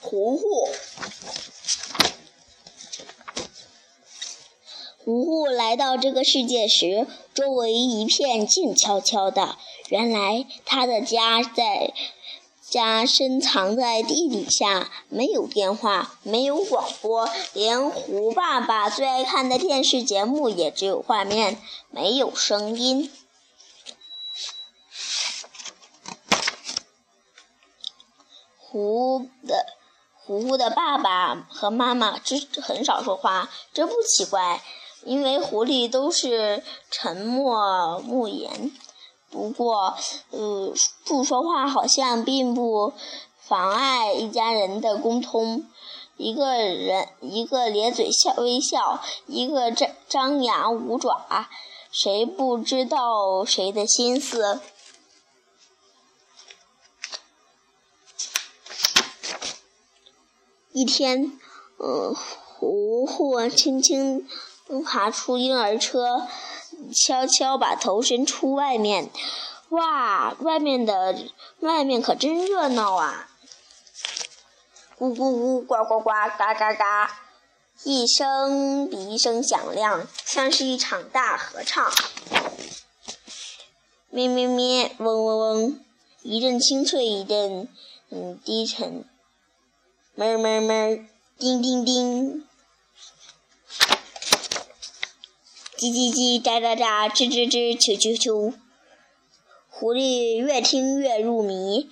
糊糊。糊糊来到这个世界时，周围一片静悄悄的。原来他的家在家深藏在地底下，没有电话，没有广播，连胡爸爸最爱看的电视节目也只有画面，没有声音。胡的胡胡的爸爸和妈妈只很少说话，这不奇怪。因为狐狸都是沉默不言，不过，呃，不说话好像并不妨碍一家人的沟通。一个人一个咧嘴笑微笑，一个张张牙舞爪，谁不知道谁的心思？一天，呃，糊糊轻轻。爬出婴儿车，悄悄把头伸出外面。哇，外面的外面可真热闹啊！咕咕咕，呱呱呱，嘎嘎嘎，一声比一声响亮，像是一场大合唱。咩咩咩，嗡嗡嗡，一阵清脆，一阵嗯低沉。哞哞哞，叮叮叮。叽叽叽，喳喳喳，吱吱吱，啾啾啾。狐狸越听越入迷，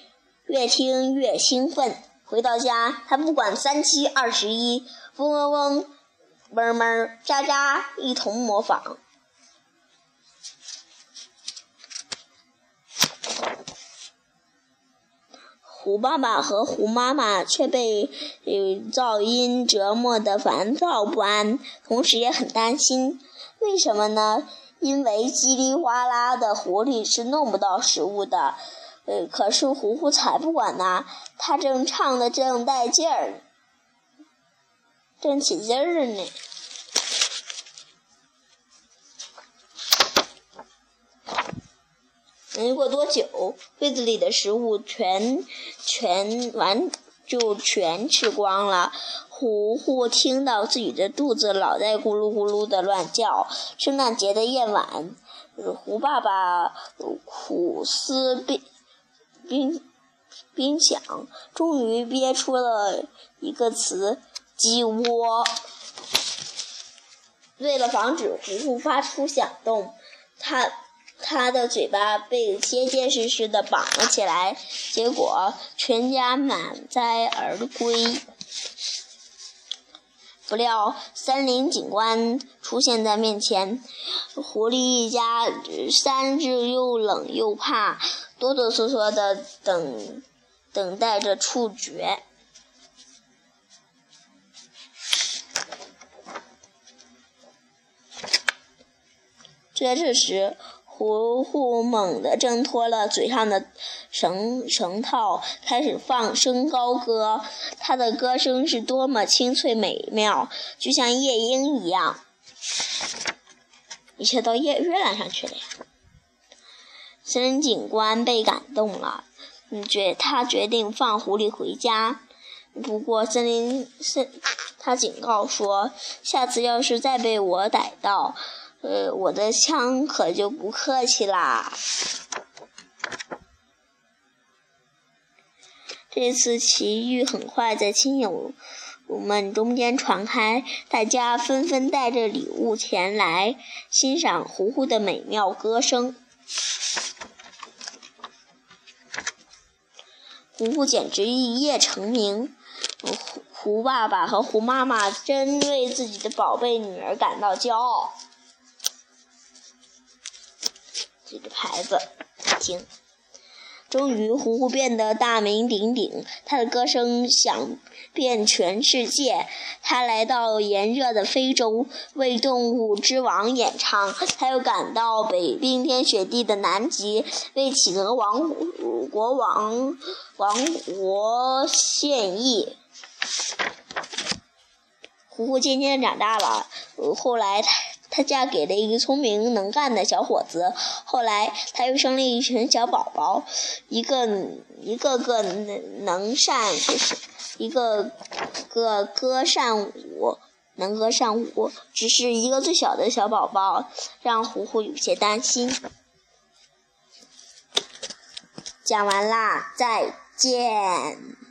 越听越兴奋。回到家，他不管三七二十一，嗡嗡嗡，哞哞，喳喳，一同模仿。虎爸爸和虎妈妈却被噪音折磨得烦躁不安，同时也很担心。为什么呢？因为叽里哗啦的狐狸是弄不到食物的。呃，可是糊糊才不管呢，他正唱的正带劲儿，正起劲儿呢。没过多久，柜子里的食物全全完。就全吃光了。糊糊听到自己的肚子老在咕噜咕噜的乱叫。圣诞节的夜晚，胡爸爸苦思冰冰冰想，终于憋出了一个词：鸡窝。为了防止糊糊发出响动，他。他的嘴巴被结结实实的绑了起来，结果全家满载而归。不料森林警官出现在面前，狐狸一家三只又冷又怕，哆哆嗦嗦的等等待着处决。就在这时。糊糊猛地挣脱了嘴上的绳绳套，开始放声高歌。他的歌声是多么清脆美妙，就像夜莺一样。一切到月月亮上去了呀！森林警官被感动了，决他决定放狐狸回家。不过森林森他警告说，下次要是再被我逮到。呃，我的枪可就不客气啦。这次奇遇很快在亲友们中间传开，大家纷纷带着礼物前来欣赏糊糊的美妙歌声。糊糊简直一夜成名，胡胡爸爸和胡妈妈真为自己的宝贝女儿感到骄傲。这个牌子，听。终于，糊糊变得大名鼎鼎，他的歌声响遍全世界。他来到炎热的非洲，为动物之王演唱；他又赶到北冰天雪地的南极，为企鹅王国王王国献艺。糊糊渐渐长大了，后来他。她嫁给了一个聪明能干的小伙子后来她又生了一群小宝宝一个一个个能能善一个个歌善舞能歌善舞只是一个最小的小宝宝让糊糊有些担心。讲完啦再见。